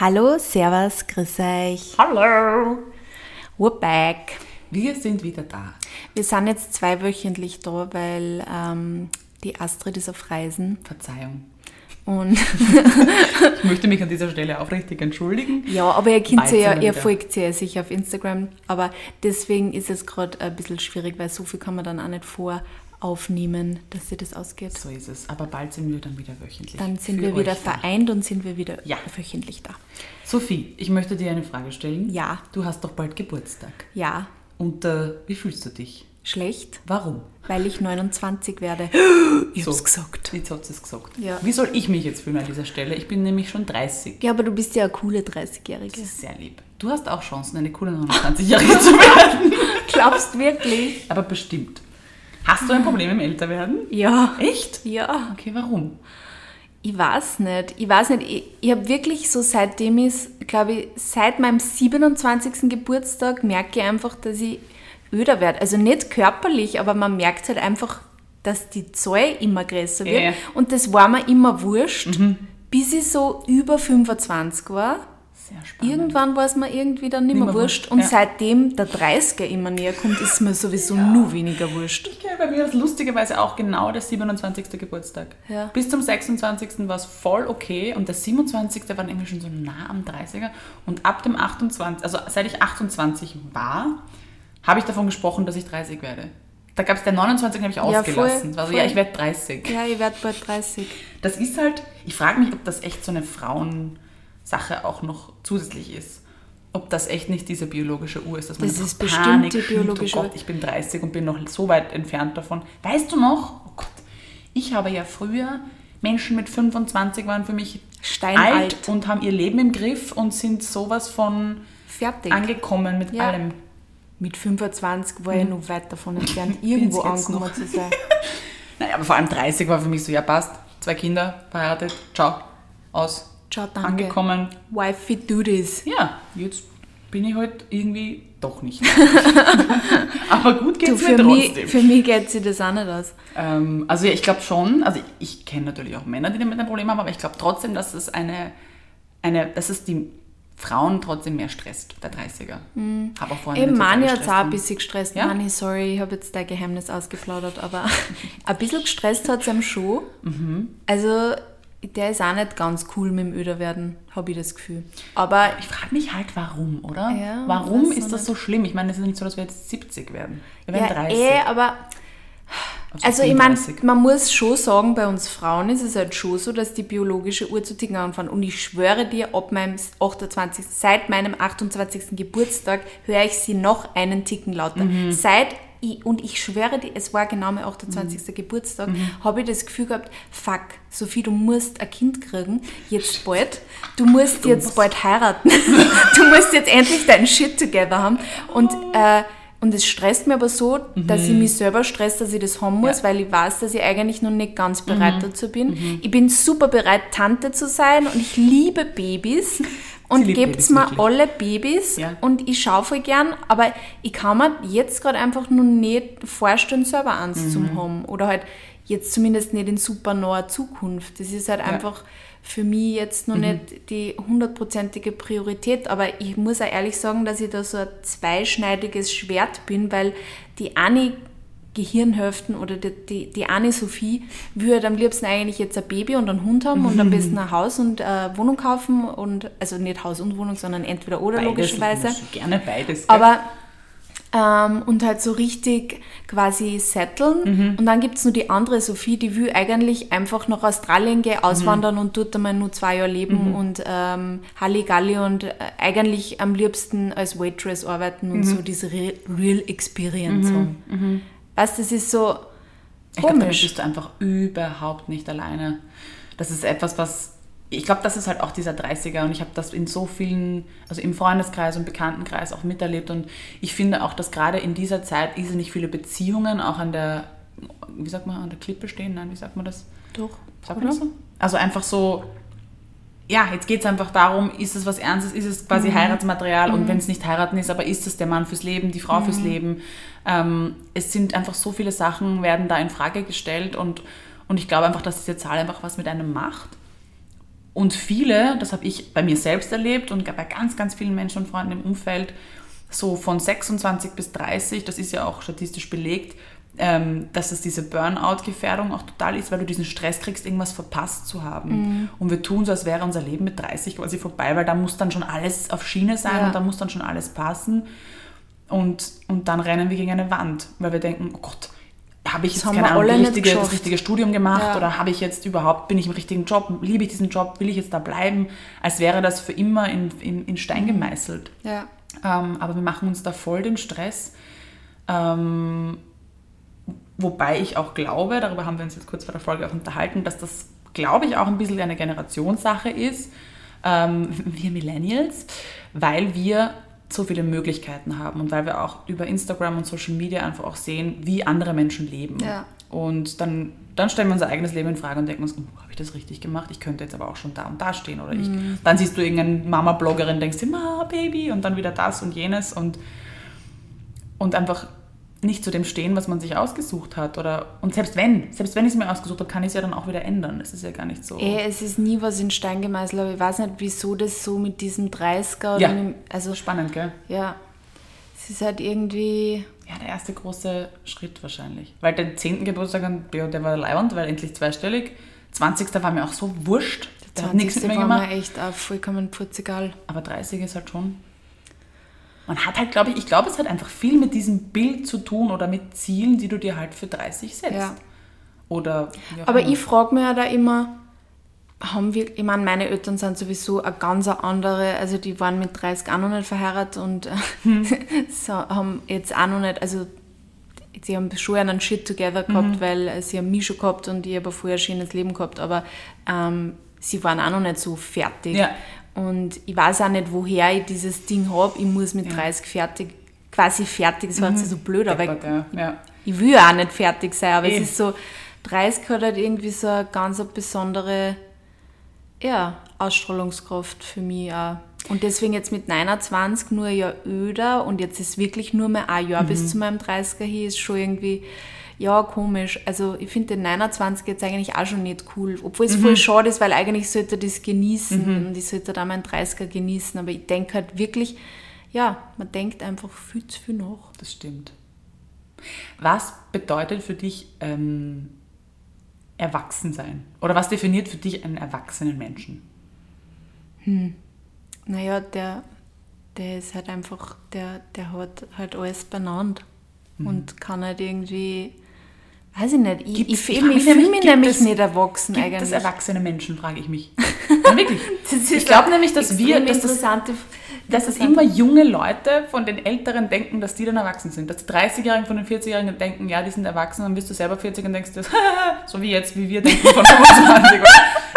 Hallo, Servus, grüß euch. Hallo! We're back. Wir sind wieder da. Wir sind jetzt zweiwöchentlich da, weil ähm, die Astrid ist auf Reisen. Verzeihung. Und Ich möchte mich an dieser Stelle aufrichtig entschuldigen. ja, aber ihr kennt sie ja, ihr folgt sie ja sicher auf Instagram. Aber deswegen ist es gerade ein bisschen schwierig, weil so viel kann man dann auch nicht voraufnehmen, dass sie das ausgeht. So ist es. Aber bald sind wir dann wieder wöchentlich. Dann sind wir wieder vereint und sind wir wieder Ja. wöchentlich da. Sophie, ich möchte dir eine Frage stellen. Ja. Du hast doch bald Geburtstag. Ja, Und äh, wie fühlst du dich? schlecht, Warum? weil ich 29 werde. Ich hab's gesagt. Jetzt hat sie es gesagt. Ja. Wie soll ich mich jetzt fühlen an dieser Stelle? Ich bin nämlich schon 30. Ja, aber du bist ja eine coole 30-Jährige. Das ist sehr lieb. Du hast auch Chancen, eine coole 29-Jährige zu werden. Glaubst wirklich? Aber bestimmt. Hast du ein Problem im Älterwerden? Ja. Echt? Ja. Okay, warum? Ich weiß nicht. Ich weiß nicht. Ich, ich habe wirklich so seitdem ich, glaube ich, seit meinem 27. Geburtstag merke ich einfach, dass ich öder werde. Also nicht körperlich, aber man merkt halt einfach, dass die Zahl immer größer wird. Ja. Und das war mir immer wurscht, bis ich so über 25 war. Irgendwann war es mir irgendwie dann nicht mehr wurscht. wurscht, Und ja. seitdem der 30er immer näher kommt, ist mir sowieso nur weniger wurscht. Ich kenne bei mir das lustigerweise auch genau der 27. Geburtstag. Ja. Bis zum 26. war es voll okay und der 27. war dann irgendwie schon so nah am 30er. Und ab dem 28., also seit ich 28 war, habe ich davon gesprochen, dass ich 30 werde. Da gab es den 29. habe ich Ja, voll, ausgelassen. also voll. ja, ich werde 30. Ja, ich werde bald 30. Das ist halt, ich frage mich, ob das echt so eine Frauensache auch noch zusätzlich ist. Ob das echt nicht diese biologische Uhr ist, dass man Das ist bestimmt Panik die biologische oh Uhr. Gott, ich bin 30 und bin noch so weit entfernt davon. Weißt du noch? Oh Gott, ich habe ja früher, Menschen mit 25 waren für mich Steinalt. alt und haben ihr Leben im Griff und sind sowas von Fertig. angekommen mit Ja. allem. Mit 25 war ich noch weit davon entfernt, irgendwo angekommen zu sein. Naja, aber vor allem 30 war für mich so, ja passt, zwei Kinder, verheiratet, ciao, aus, Ciao, danke. angekommen. Wifey do this. Ja, jetzt bin ich halt irgendwie doch nicht. Aber gut Du, geht's für, mir mich, trotzdem. für mich geht sich das auch nicht aus. Ähm, also ja, ich glaube schon, also ich, ich kenne natürlich auch Männer, die damit ein Problem haben, aber ich glaube trotzdem, dass es eine, eine, dass es die Frauen trotzdem mehr stresst, der 30er. Habe auch vorhin Eben, Mani hat es auch ein bisschen gestresst. Ja? Mani, sorry, ich habe jetzt dein Geheimnis ausgeplaudert, aber ein bisschen gestresst hat es ihm schon. Mhm. Also, der ist auch nicht ganz cool mit dem Öderwerden, habe ich das Gefühl. Aber Ich frage mich halt, warum, oder? Ja, warum ist das so schlimm? Ich meine, es ist nicht so, dass wir jetzt 70 werden. Wir ja, werden 30. eh, aber Also Also ich meine, 37. man muss schon sagen, bei uns Frauen ist es halt schon so, dass die biologische Uhr zu ticken anfängt. Und ich schwöre dir, ab meinem 28. seit meinem 28. Geburtstag höre ich sie noch einen Ticken lauter. Mhm. Seit ich, und ich schwöre dir, es war genau mein 28. Mhm. Geburtstag, habe ich das Gefühl gehabt, fuck, Sophie, du musst ein Kind kriegen, jetzt bald. Du musst jetzt bald heiraten. du musst jetzt endlich deinen Shit together haben. Und, äh, und es stresst mir aber so, dass ich mich selber stresst, dass ich das haben muss, Ja. weil ich weiß, dass ich eigentlich noch nicht ganz bereit dazu bin. Ich bin super bereit, Tante zu sein und ich liebe Babys. Und gebt's Babys mir wirklich. alle Babys Ja. und ich schaue voll gern, aber ich kann mir jetzt gerade einfach noch nicht vorstellen, selber eins Mhm. zu haben. Oder halt jetzt zumindest nicht in super naher Zukunft. Das ist halt einfach für mich jetzt Mhm. noch nicht die hundertprozentige Priorität. Aber ich muss auch ehrlich sagen, dass ich da so ein zweischneidiges Schwert bin, weil die eine Gehirnhälften oder die, die, die eine Sophie würde am liebsten eigentlich jetzt ein Baby und einen Hund haben und am besten ein Haus und eine Wohnung kaufen und also nicht Haus und Wohnung, sondern entweder oder Beides, logischerweise. Gerne beides. gell? Aber ähm, und halt so richtig quasi setteln. Und dann gibt es nur die andere Sophie, die will eigentlich einfach nach Australien gehen, auswandern und dort einmal nur zwei Jahre leben und ähm, Halligalli und äh, eigentlich am liebsten als Waitress arbeiten und so diese Re Real Experience haben. Weißt du, das ist so Ich glaube, damit komisch. bist du einfach überhaupt nicht alleine. Das ist etwas, was. Ich glaube, das ist halt auch dieser 30er und ich habe das in so vielen, also im Freundeskreis und Bekanntenkreis auch miterlebt und ich finde auch, dass gerade in dieser Zeit irrsinnig viele Beziehungen auch an der, wie sagt man, an der Klippe stehen, nein, wie sagt man das? Doch, Sagt man das so? Also einfach so, ja, jetzt geht es einfach darum, ist es was Ernstes, ist es quasi Heiratsmaterial und wenn es nicht heiraten ist, aber ist es der Mann fürs Leben, die Frau fürs Leben? Ähm, es sind einfach so viele Sachen, werden da in Frage gestellt und, und ich glaube einfach, dass diese Zahl einfach was mit einem macht. Und viele, das habe ich bei mir selbst erlebt und bei ganz, ganz vielen Menschen und Freunden im Umfeld, so von 26 bis 30, das ist ja auch statistisch belegt, ähm, dass es diese Burnout-Gefährdung auch total ist, weil du diesen Stress kriegst, irgendwas verpasst zu haben. Mhm. Und wir tun so, als wäre unser Leben mit 30 quasi vorbei, weil da muss dann schon alles auf Schiene sein ja. und da muss dann schon alles passen. Und, und dann rennen wir gegen eine Wand, weil wir denken, oh Gott, habe ich jetzt keine Ahnung, richtige, das richtige Studium gemacht ja. oder habe ich jetzt überhaupt, bin ich im richtigen Job, liebe ich diesen Job, will ich jetzt da bleiben, als wäre das für immer in, in, in Stein mhm. gemeißelt. Ja. Ähm, aber wir machen uns da voll den Stress. Ähm, Wobei ich auch glaube, darüber haben wir uns jetzt kurz vor der Folge auch unterhalten, dass das, glaube ich, auch ein bisschen eine Generationssache ist, ähm, wir Millennials, weil wir so viele Möglichkeiten haben und weil wir auch über Instagram und Social Media einfach auch sehen, wie andere Menschen leben. Ja. Und dann, dann stellen wir unser eigenes Leben in Frage und denken uns, oh, habe ich das richtig gemacht? Ich könnte jetzt aber auch schon da und da stehen. Oder ich, mhm. dann siehst du irgendeine Mama-Bloggerin, denkst dir, Ma, Baby, und dann wieder das und jenes und, und einfach nicht zu dem stehen, was man sich ausgesucht hat. Oder, und selbst wenn, selbst wenn ich es mir ausgesucht habe, kann ich es ja dann auch wieder ändern. Es ist ja gar nicht so. Ey, es ist nie was in Stein gemeißelt, aber ich weiß nicht, wieso das so mit diesem 30er oder ja. mit, also spannend, gell? Ja. Es ist halt irgendwie. Ja, der erste große Schritt wahrscheinlich. Weil den 10. Geburtstag, der war leibend, weil endlich zweistellig. 20. war mir auch so wurscht. Der 20. war mir echt auch vollkommen putzegal. Aber 30 ist halt schon man hat halt, glaube ich, ich glaube, es hat einfach viel mit diesem Bild zu tun oder mit Zielen, die du dir halt für 30 setzt. Ja. Oder. Aber ich frage mich ja da immer, haben wir, ich meine, meine Eltern sind sowieso eine ganz andere, also die waren mit 30 auch noch nicht verheiratet und hm. so, haben jetzt auch noch nicht, also sie haben schon einen Shit together gehabt, mhm. weil sie haben mich schon gehabt und ich habe vorher ein schönes Leben gehabt, aber ähm, sie waren auch noch nicht so fertig. Ja. Und ich weiß auch nicht, woher ich dieses Ding habe. Ich muss mit ja. 30 fertig, quasi fertig, das sich mhm. so blöd, aber ich, ja. ich, will auch nicht fertig sein. Aber e. es ist so, 30 hat halt irgendwie so eine ganz besondere ja, Ausstrahlungskraft für mich auch. Und deswegen jetzt mit 29 nur ein Jahr öder und jetzt ist wirklich nur mehr ein Jahr mhm. bis zu meinem 30er hier, ist schon irgendwie ja, komisch. Also ich finde den 29 jetzt eigentlich auch schon nicht cool. Obwohl es mhm. voll schade ist, weil eigentlich sollte er das genießen mhm. und ich sollte da meinen 30er genießen. Aber ich denke halt wirklich, ja, man denkt einfach viel zu viel nach. Das stimmt. Was bedeutet für dich ähm, Erwachsensein? Oder was definiert für dich einen erwachsenen Menschen? Hm. Naja, der, der ist halt einfach, der, der hat halt alles benannt mhm. und kann halt irgendwie Weiß ich nicht. Ich, ich, ich, ich fühle mich nämlich es, nicht erwachsen gibt eigentlich. Das erwachsene Menschen, frage ich mich. Ja, wirklich. ich glaube nämlich, dass wir, dass, das, dass es immer junge Leute von den Älteren denken, dass die dann erwachsen sind. Dass die 30-Jährigen von den 40-Jährigen denken, ja, die sind erwachsen, dann bist du selber 40 und denkst, so wie jetzt, wie wir denken von 25.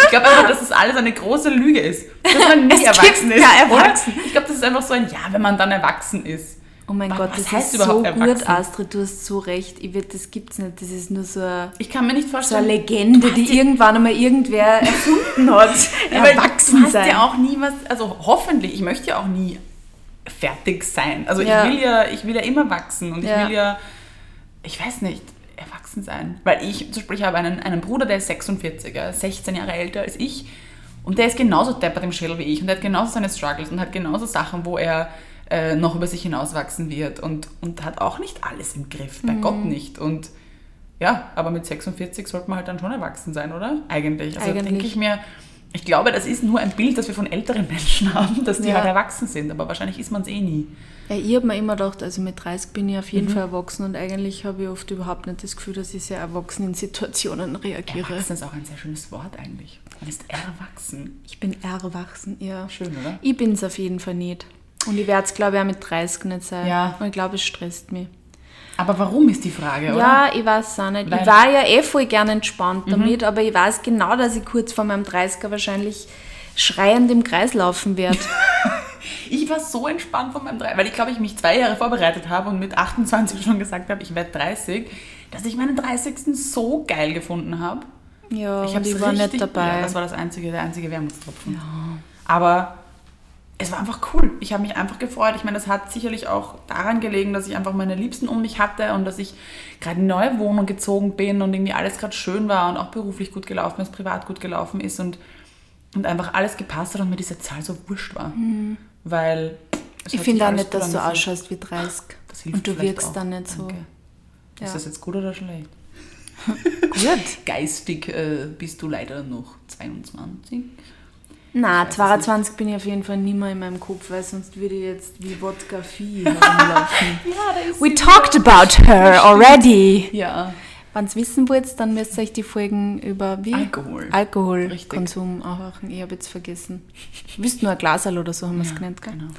ich glaube einfach, dass das alles eine große Lüge ist. Dass man nicht erwachsen ist. Ja, erwachsen. Ich glaube, das ist einfach so ein Ja, wenn man dann erwachsen ist. Oh mein was, Gott, das heißt ist so gut, Astrid, du hast so recht. Ich wird, das gibt's nicht. Das ist nur so eine, ich kann mir nicht vorstellen, so eine Legende, die irgendwann einmal irgendwer erfunden hat. Erwachsen du hast sein. ja auch nie was, also hoffentlich, ich möchte ja auch nie fertig sein. Also ja. ich will ja, ich will ja immer wachsen und ja. ich will ja, ich weiß nicht, erwachsen sein. Weil ich, zum Beispiel, ich habe einen, einen Bruder, der ist 46, er ist 16 Jahre älter als ich und der ist genauso deppert im Schädel wie ich und der hat genauso seine Struggles und hat genauso Sachen, wo er äh, noch über sich hinauswachsen wird und, und hat auch nicht alles im Griff, bei mhm. Gott nicht. Und ja, aber mit 46 sollte man halt dann schon erwachsen sein, oder? Eigentlich. Also denke ich mir, ich glaube, das ist nur ein Bild, das wir von älteren Menschen haben, dass die ja. halt erwachsen sind, aber wahrscheinlich ist man es eh nie. Ja, ich habe mir immer gedacht, also mit 30 bin ich auf jeden mhm. Fall erwachsen und eigentlich habe ich oft überhaupt nicht das Gefühl, dass ich sehr erwachsen in Situationen reagiere. Erwachsen ist auch ein sehr schönes Wort eigentlich. Man ist erwachsen. Ich bin erwachsen, ja. Schön, oder? Ich bin es auf jeden Fall nicht. Und ich werde es, glaube ich, auch mit 30 nicht sein. Ja. Und ich glaube, es stresst mich. Aber warum ist die Frage, oder? Ja, ich weiß es auch nicht. Weil ich war ja eh voll gern entspannt mhm. damit, aber ich weiß genau, dass ich kurz vor meinem 30er wahrscheinlich schreiend im Kreis laufen werde. ich war so entspannt von meinem 30 weil ich glaube, ich mich zwei Jahre vorbereitet habe und mit 28 schon gesagt habe, ich werde 30, dass ich meinen 30. so geil gefunden habe. Ja, ich, ich war nicht dabei. Ja, das war das einzige, der einzige Wermutstropfen. Ja. Aber es war einfach cool. Ich habe mich einfach gefreut. Ich meine, das hat sicherlich auch daran gelegen, dass ich einfach meine Liebsten um mich hatte und dass ich gerade in eine neue Wohnung gezogen bin und irgendwie alles gerade schön war und auch beruflich gut gelaufen ist, privat gut gelaufen ist. Und und einfach alles gepasst hat und mir diese Zahl so wurscht war. Weil es Ich finde auch nicht, dass du ausschaust wie 30. Das hilft Und du wirkst auch. dann nicht so. Danke. Ja. Ist das jetzt gut oder schlecht? Gut. Geistig äh, bist du leider noch 22. Na, weiß es 22 bin ich auf jeden Fall nicht mehr in meinem Kopf, weil sonst würde ich jetzt wie Wodka Vieh herumlaufen. Ja, We talked about her already. Ja, Wenn ihr wissen wollt, dann müsst ihr euch die Folgen über wie? Alkohol. Alkoholkonsum anhören. Ich habe jetzt vergessen. Wisst nur ein Glaserl oder so haben wir es genannt, gell? Genau.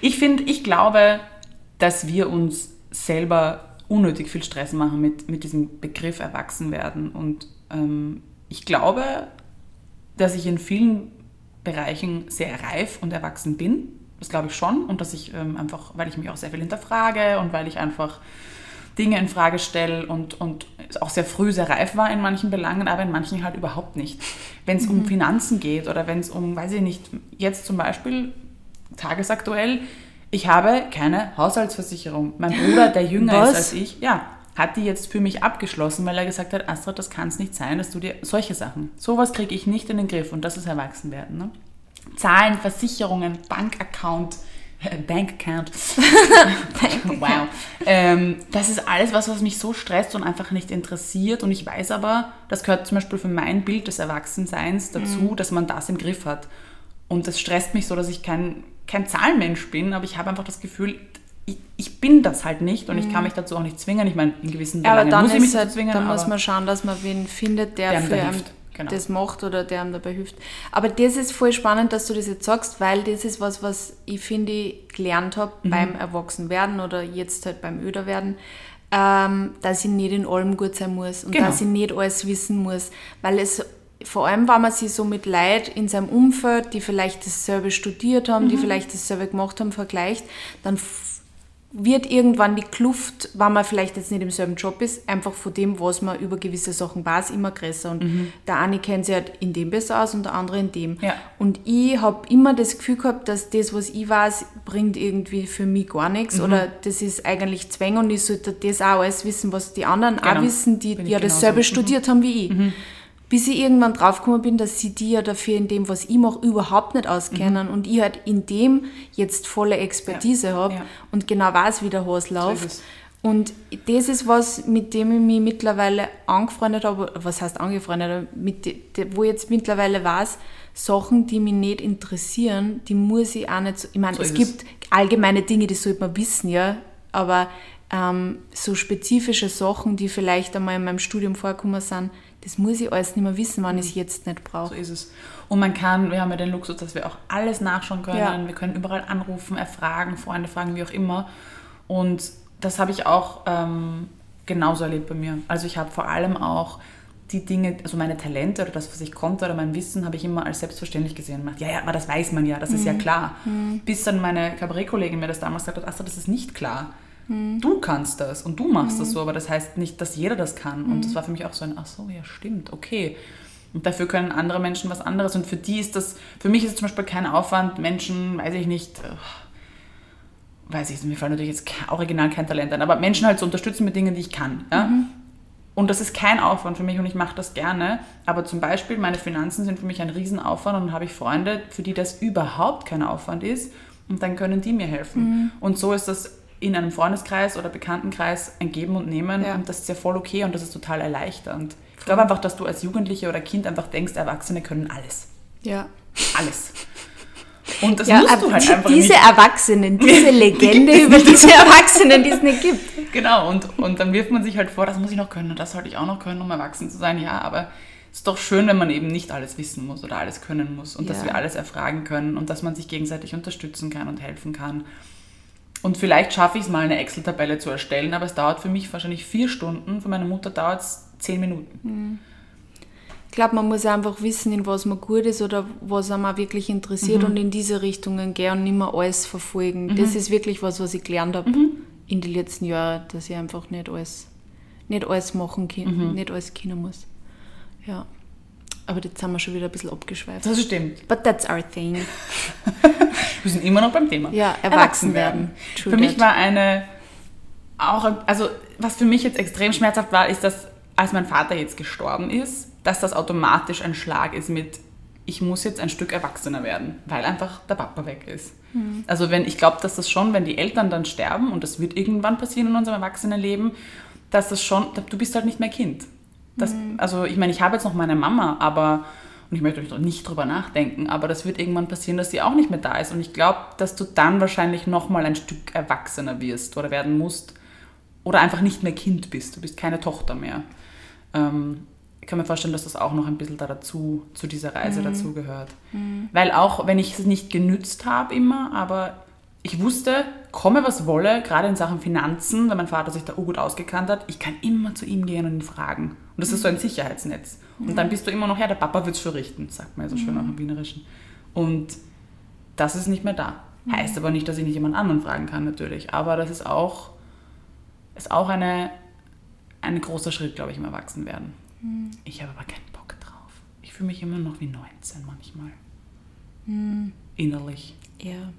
Ich finde, ich glaube, dass wir uns selber unnötig viel Stress machen mit, mit diesem Begriff Erwachsenwerden. Und ähm, ich glaube, dass ich in vielen Bereichen sehr reif und erwachsen bin. Das glaube ich schon. Und dass ich ähm, einfach, weil ich mich auch sehr viel hinterfrage und weil ich einfach Dinge in Frage stelle und, und auch sehr früh sehr reif war in manchen Belangen, aber in manchen halt überhaupt nicht. Wenn es um Finanzen geht oder wenn es um, weiß ich nicht, jetzt zum Beispiel tagesaktuell, ich habe keine Haushaltsversicherung. Mein Bruder, der jünger Was? ist als ich, ja, hat die jetzt für mich abgeschlossen, weil er gesagt hat, Astrid, das kann es nicht sein, dass du dir solche Sachen, sowas kriege ich nicht in den Griff und das ist Erwachsenwerden. Ne? Zahlen, Versicherungen, Bankaccount, Bankaccount. wow. Ähm, das ist alles was, was mich so stresst und einfach nicht interessiert. Und ich weiß aber, das gehört zum Beispiel für mein Bild des Erwachsenseins dazu, dass man das im Griff hat. Und das stresst mich so, dass ich kein, kein Zahlenmensch bin, aber ich habe einfach das Gefühl, ich, ich bin das halt nicht und ich kann mich dazu auch nicht zwingen. Ich meine, in gewissen Ja, Belangen dann, muss ich mich halt, zwingen. dann muss man schauen, dass man wen findet, der, Der für da hilft. Genau. das macht oder der einem dabei hilft. Aber das ist voll spannend, dass du das jetzt sagst, weil das ist was, was ich finde, ich gelernt habe Mhm. beim Erwachsenwerden oder jetzt halt beim Öderwerden, ähm, dass ich nicht in allem gut sein muss und Genau. dass ich nicht alles wissen muss, weil es vor allem, wenn man sich so mit Leid in seinem Umfeld, die vielleicht dasselbe studiert haben, Mhm. die vielleicht dasselbe gemacht haben, vergleicht, dann wird irgendwann die Kluft, wenn man vielleicht jetzt nicht im selben Job ist, einfach von dem, was man über gewisse Sachen weiß, immer größer. Und der eine kennt sich halt in dem besser aus und der andere in dem. Mhm. Ja. Und ich habe immer das Gefühl gehabt, dass das, was ich weiß, bringt irgendwie für mich gar nichts. Mhm. Oder das ist eigentlich Zwang und ich sollte das auch alles wissen, was die anderen auch Genau. wissen, die Bin ja genauso. dasselbe Mhm. studiert haben wie ich. Bis ich irgendwann draufgekommen bin, dass sie die ja dafür in dem, was ich mache, überhaupt nicht auskennen und ich halt in dem jetzt volle Expertise Ja. habe Ja. und genau weiß, wie der Hase läuft. es. und das ist was, mit dem ich mich mittlerweile angefreundet habe, was heißt angefreundet, mit, wo ich jetzt mittlerweile weiß, Sachen, die mich nicht interessieren, die muss ich auch nicht so, ich meine, So es gibt allgemeine Dinge, die sollte man wissen, ja, aber ähm, so spezifische Sachen, die vielleicht einmal in meinem Studium vorgekommen sind, das muss ich alles nicht mehr wissen, wenn ich es jetzt nicht So brauche. ist es. Und man kann, wir haben ja den Luxus, dass wir auch alles nachschauen können. Ja. Wir können überall anrufen, erfragen, Freunde fragen, wie auch immer. Und das habe ich auch ähm, genauso erlebt bei mir. Also ich habe vor allem auch die Dinge, also meine Talente oder das, was ich konnte oder mein Wissen, habe ich immer als selbstverständlich gesehen. Ja, ja, aber das weiß man ja, das ist ja klar. Bis dann meine Kabarettkollegin mir das damals gesagt hat, Asta, das ist nicht klar. Du kannst das und du machst das so, aber das heißt nicht, dass jeder das kann. Und das war für mich auch so ein, ach so, ja, stimmt, okay. Und dafür können andere Menschen was anderes. Und für die ist das, für mich ist es zum Beispiel kein Aufwand, Menschen, weiß ich nicht, äh, weiß ich, mir fallen natürlich jetzt original kein Talent ein, aber Menschen halt zu unterstützen mit Dingen, die ich kann. Ja? Und das ist kein Aufwand für mich und ich mache das gerne. Aber zum Beispiel meine Finanzen sind für mich ein Riesenaufwand und dann habe ich Freunde, für die das überhaupt kein Aufwand ist und dann können die mir helfen. Und so ist das in einem Freundeskreis oder Bekanntenkreis ein Geben und Nehmen Ja. und das ist ja voll okay und das ist total erleichternd. Ich glaube einfach, dass du als Jugendliche oder Kind einfach denkst, Erwachsene können alles. Ja. Alles. Und das ja, musst du halt die- einfach diese nicht. Erwachsenen, diese Legende über diese Erwachsenen, die es nicht gibt. Genau, und, und dann wirft man sich halt vor, das muss ich noch können und das sollte ich auch noch können, um erwachsen zu sein. Ja, aber es ist doch schön, wenn man eben nicht alles wissen muss oder alles können muss und dass Ja. wir alles erfragen können und dass man sich gegenseitig unterstützen kann und helfen kann. Und vielleicht schaffe ich es mal, eine Excel-Tabelle zu erstellen, aber es dauert für mich wahrscheinlich vier Stunden, für meine Mutter dauert es zehn Minuten. Ich glaube, man muss einfach wissen, in was man gut ist oder was einem auch wirklich interessiert Mhm. und in diese Richtungen gehen und nicht mehr alles verfolgen. Mhm. Das ist wirklich was, was ich gelernt habe in den letzten Jahren, dass ich einfach nicht alles, nicht alles machen kann, Mhm. nicht alles können muss. Ja. Aber jetzt sind wir schon wieder ein bisschen abgeschweift. Das stimmt. But that's our thing. Wir sind immer noch beim Thema. Ja, erwachsen werden. True Für mich war eine, auch, also was für mich jetzt extrem schmerzhaft war, ist, dass als mein Vater jetzt gestorben ist, dass das automatisch ein Schlag ist mit, ich muss jetzt ein Stück erwachsener werden, weil einfach der Papa weg ist. Also wenn ich glaube, dass das schon, wenn die Eltern dann sterben und das wird irgendwann passieren in unserem Erwachsenenleben, dass das schon, du bist halt nicht mehr Kind. Das, Also ich meine, ich habe jetzt noch meine Mama, aber und ich möchte nicht drüber nachdenken, aber das wird irgendwann passieren, dass sie auch nicht mehr da ist. Und ich glaube, dass du dann wahrscheinlich nochmal ein Stück erwachsener wirst oder werden musst oder einfach nicht mehr Kind bist. Du bist keine Tochter mehr. Ähm, ich kann mir vorstellen, dass das auch noch ein bisschen da dazu, zu dieser Reise dazu gehört. Weil auch, wenn ich es nicht genützt habe immer, aber ich wusste, komme was wolle, gerade in Sachen Finanzen, weil mein Vater sich da gut ausgekannt hat, ich kann immer zu ihm gehen und ihn fragen. Und das ist so ein Sicherheitsnetz. Und dann bist du immer noch, ja, der Papa wird es schon richten, sagt man ja so schön auch im Wienerischen. Und das ist nicht mehr da. Heißt aber nicht, dass ich nicht jemand anderen fragen kann, natürlich. Aber das ist auch, ist auch eine, ein großer Schritt, glaube ich, im Erwachsenwerden. Ich habe aber keinen Bock drauf. Ich fühle mich immer noch wie 19 manchmal. Innerlich. Ja.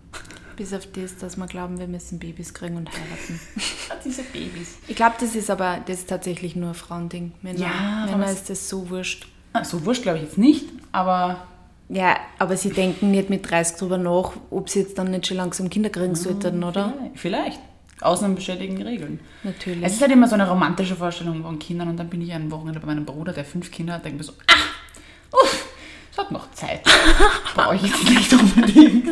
Bis auf das, dass wir glauben, wir müssen Babys kriegen und heiraten. Diese Babys. Ich glaube, das ist aber das ist tatsächlich nur ein Frauending. Männer, Ja, Männer ist das so wurscht. Ah, So wurscht glaube ich jetzt nicht, aber Ja, aber sie denken nicht mit 30 drüber nach, ob sie jetzt dann nicht schon langsam Kinder kriegen sollten, oder? vielleicht. Ausnahmen bestätigen Regeln. Natürlich. Es ist halt immer so eine romantische Vorstellung von Kindern und dann bin ich ein Wochenende bei meinem Bruder, der fünf Kinder hat, denke mir so, ah, uff, es hat noch Zeit. Brauche ich jetzt nicht unbedingt.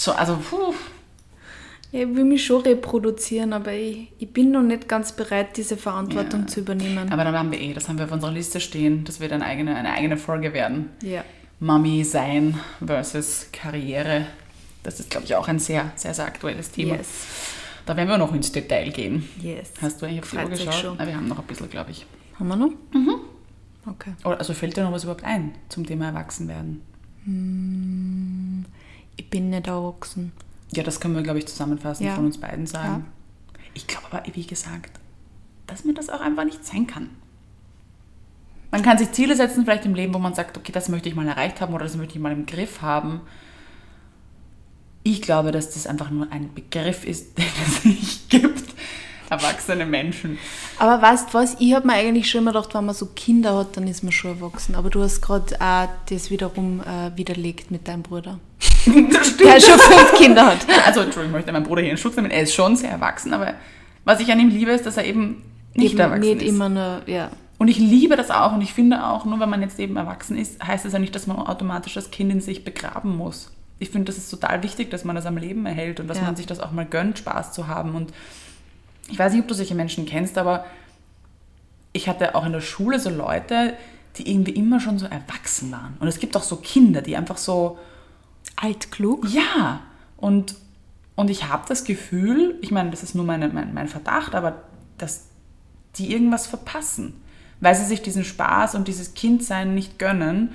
So, also, puh. Ja, ich will mich schon reproduzieren, aber ich, ich bin noch nicht ganz bereit, diese Verantwortung Ja. zu übernehmen. Aber dann haben wir eh, das haben wir auf unserer Liste stehen, das wird eine eigene, eine eigene Folge werden. ja. Mami sein versus Karriere. Das ist, glaube ich, auch ein sehr, sehr, sehr aktuelles Thema. Yes. Da werden wir noch ins Detail gehen. Yes. Hast du eigentlich auf die Uhr geschaut? schon. Na, wir haben noch ein bisschen, glaube ich. Haben wir noch? Mhm. Okay. Also fällt dir noch was überhaupt ein zum Thema Erwachsenwerden? Ich bin nicht erwachsen. Ja, das können wir, glaube ich, zusammenfassen Ja. von uns beiden sagen. Ich glaube aber, wie gesagt, dass man das auch einfach nicht sein kann. Man kann sich Ziele setzen, vielleicht im Leben, wo man sagt, okay, das möchte ich mal erreicht haben oder das möchte ich mal im Griff haben. Ich glaube, dass das einfach nur ein Begriff ist, den es nicht gibt. Erwachsene Menschen. Aber weißt du was, ich habe mir eigentlich schon immer gedacht, wenn man so Kinder hat, dann ist man schon erwachsen. Aber du hast gerade auch das wiederum äh, widerlegt mit deinem Bruder. Das stimmt. Der schon fünf Kinder hat. Also, Entschuldigung, ich möchte meinen Bruder hier in Schutz nehmen. Er ist schon sehr erwachsen, aber was ich an ihm liebe, ist, dass er eben nicht Eben erwachsen nicht ist. immer nur, ja. Und ich liebe das auch und ich finde auch, nur wenn man jetzt eben erwachsen ist, heißt es ja nicht, dass man automatisch das Kind in sich begraben muss. Ich finde, das ist total wichtig, dass man das am Leben erhält und dass Ja. man sich das auch mal gönnt, Spaß zu haben. Und ich weiß nicht, ob du solche Menschen kennst, aber ich hatte auch in der Schule so Leute, die irgendwie immer schon so erwachsen waren. Und es gibt auch so Kinder, die einfach so, Altklug. ja, und, und ich habe das Gefühl, ich meine, das ist nur meine, mein, mein Verdacht, aber dass die irgendwas verpassen, weil sie sich diesen Spaß und dieses Kindsein nicht gönnen.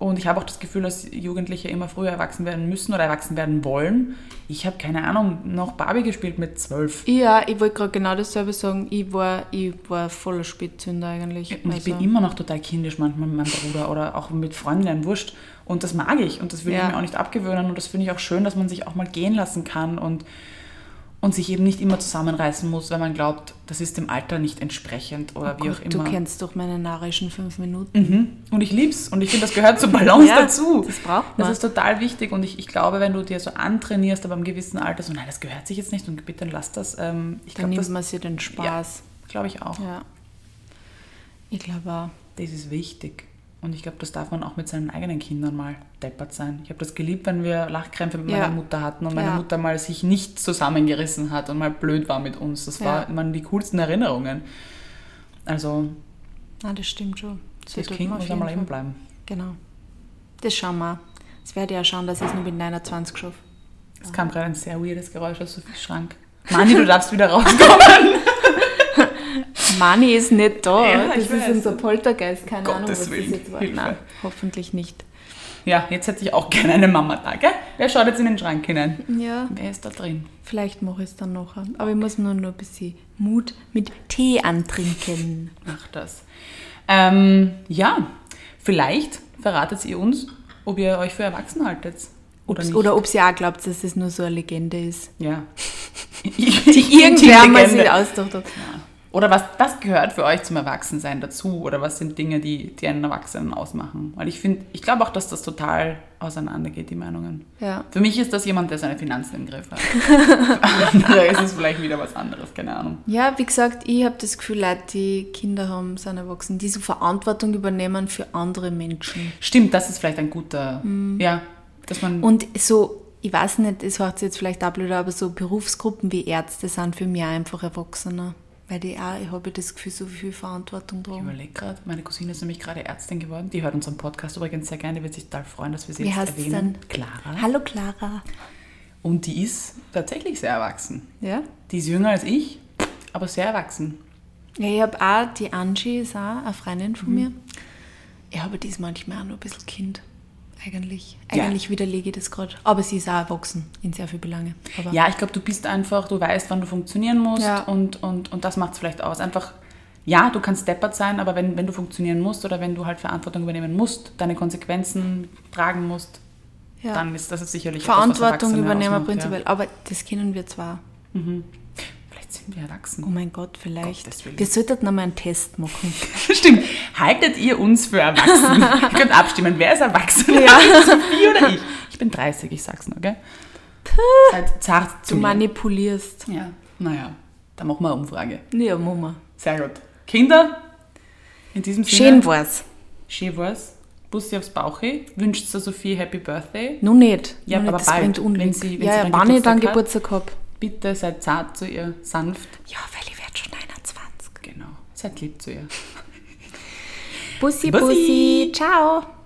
Und ich habe auch das Gefühl, dass Jugendliche immer früher erwachsen werden müssen oder erwachsen werden wollen. Ich habe keine Ahnung, noch Barbie gespielt mit zwölf. Ja, ich wollte gerade genau dasselbe sagen. Ich war, ich war voller Spätzünder eigentlich. Und ich bin Also, immer noch total kindisch manchmal mit meinem Bruder oder auch mit Freundinnen, wurscht. Und das mag ich und das will Ja. ich mir auch nicht abgewöhnen. Und das finde ich auch schön, dass man sich auch mal gehen lassen kann und, und sich eben nicht immer zusammenreißen muss, wenn man glaubt, das ist dem Alter nicht entsprechend oder wie Gott, auch du immer. kennst doch meine narischen fünf Minuten. Mhm. Und ich lieb's und ich finde, das gehört zur Balance Ja, dazu. das braucht man. Das ist total wichtig und ich, ich glaube, wenn du dir so antrainierst, aber im gewissen Alter so, nein, das gehört sich jetzt nicht und bitte lass das. Ähm, ich Dann glaube, nimmt das man sich den Spaß. glaube ich auch. Ja. Ich glaube auch. Das ist wichtig. Und ich glaube, das darf man auch mit seinen eigenen Kindern mal deppert sein. Ich habe das geliebt, wenn wir Lachkrämpfe mit Ja. meiner Mutter hatten und meine Ja. Mutter mal sich nicht zusammengerissen hat und mal blöd war mit uns. Das Ja. war, waren die coolsten Erinnerungen. Also, Nein, das stimmt schon. das tut Kind muss einmal leben Fall. bleiben. Genau. Das schauen wir. Das werde ich auch schauen, dass ich es nur mit 29 schaffe. Es kam gerade ein sehr weirdes Geräusch aus Sophies Schrank. Mani, du darfst wieder rauskommen. Mani ist nicht da. Ja, das ich ist weiß. unser Poltergeist. Keine Ahnung, Gottes was das Willen. jetzt war. Hilfe. Nein, hoffentlich nicht. ja, jetzt hätte ich auch gerne eine Mama da, gell? Wer schaut jetzt in den Schrank hinein? Ja, Wer ist da drin? vielleicht mache ich es dann noch. Aber ich muss nur noch ein bisschen Mut mit Tee antrinken. Mach das. Ähm, ja, vielleicht verratet ihr uns, ob ihr euch für erwachsen haltet. Oder nicht. Oder ob sie auch glaubt, dass es nur so eine Legende ist. Ja. Die irgendwer mal sich ausgedacht hat. Oder was, was gehört für euch zum Erwachsensein dazu? Oder was sind Dinge, die, die einen Erwachsenen ausmachen? Weil ich finde, ich glaube auch, dass das total auseinandergeht, die Meinungen. Ja. Für mich ist das jemand, der seine Finanzen im Griff hat. Für andere ist es vielleicht wieder was anderes, keine Ahnung. Ja, wie gesagt, ich habe das Gefühl, Leute, die Kinder haben, sind erwachsen, die so Verantwortung übernehmen für andere Menschen. Stimmt, das ist vielleicht ein guter, ja, dass man, Und so, ich weiß nicht, es hört sich jetzt vielleicht auch blöd, aber so Berufsgruppen wie Ärzte sind für mich einfach Erwachsener. Weil die auch, ich habe das Gefühl, so viel Verantwortung ich dran. überlege gerade, meine Cousine ist nämlich gerade Ärztin geworden, die hört unseren Podcast übrigens sehr gerne, die wird sich total freuen, dass wir sie Wie jetzt erwähnen. denn? Clara. Hallo Clara. Und die ist tatsächlich sehr erwachsen. Ja? Die ist jünger als ich, aber sehr erwachsen. Ja, ich habe auch, die Angie ist auch eine Freundin Mhm. von mir. Ja, aber die ist manchmal auch nur ein bisschen Kind. Eigentlich. Ja. Eigentlich widerlege ich das gerade. Aber sie ist auch erwachsen in sehr viel Belange. Aber Ja, ich glaube, du bist einfach, du weißt, wann du funktionieren musst Ja. und, und, und das macht es vielleicht aus. Einfach, ja, du kannst deppert sein, aber wenn, wenn du funktionieren musst oder wenn du halt Verantwortung übernehmen musst, deine Konsequenzen tragen musst, ja. dann ist das sicherlich etwas, Verantwortung Erwachsene übernehmen ausmacht, prinzipiell. Aber das kennen wir zwar. Ja. Vielleicht sind wir erwachsen. Oh mein Gott, vielleicht. Wir sollten noch mal einen Test machen. Stimmt. Haltet ihr uns für erwachsen? ihr könnt abstimmen, wer ist erwachsen? Sophie oder ich? Ich bin 30, ich sag's nur, gell? Seid zart Du zu mir. manipulierst. Ja, naja, dann machen wir eine Umfrage. Ja, Mama. Sehr gut. Kinder, in diesem Sinne. Schön war's. Schön war's. Bussi aufs Bauchi. Wünscht der Sophie Happy Birthday. Nur nicht. Ja, Nur aber nicht, das bald, bringt Unglück. wenn sie- wenn ja, sie ja, dann wann ich dann Geburtstag Geburtstag habe. Bitte seid zart zu ihr, sanft. Ja, weil ich werde schon 21. Genau. Seid lieb zu ihr. Bussi, Bussi. Bussi. Ciao.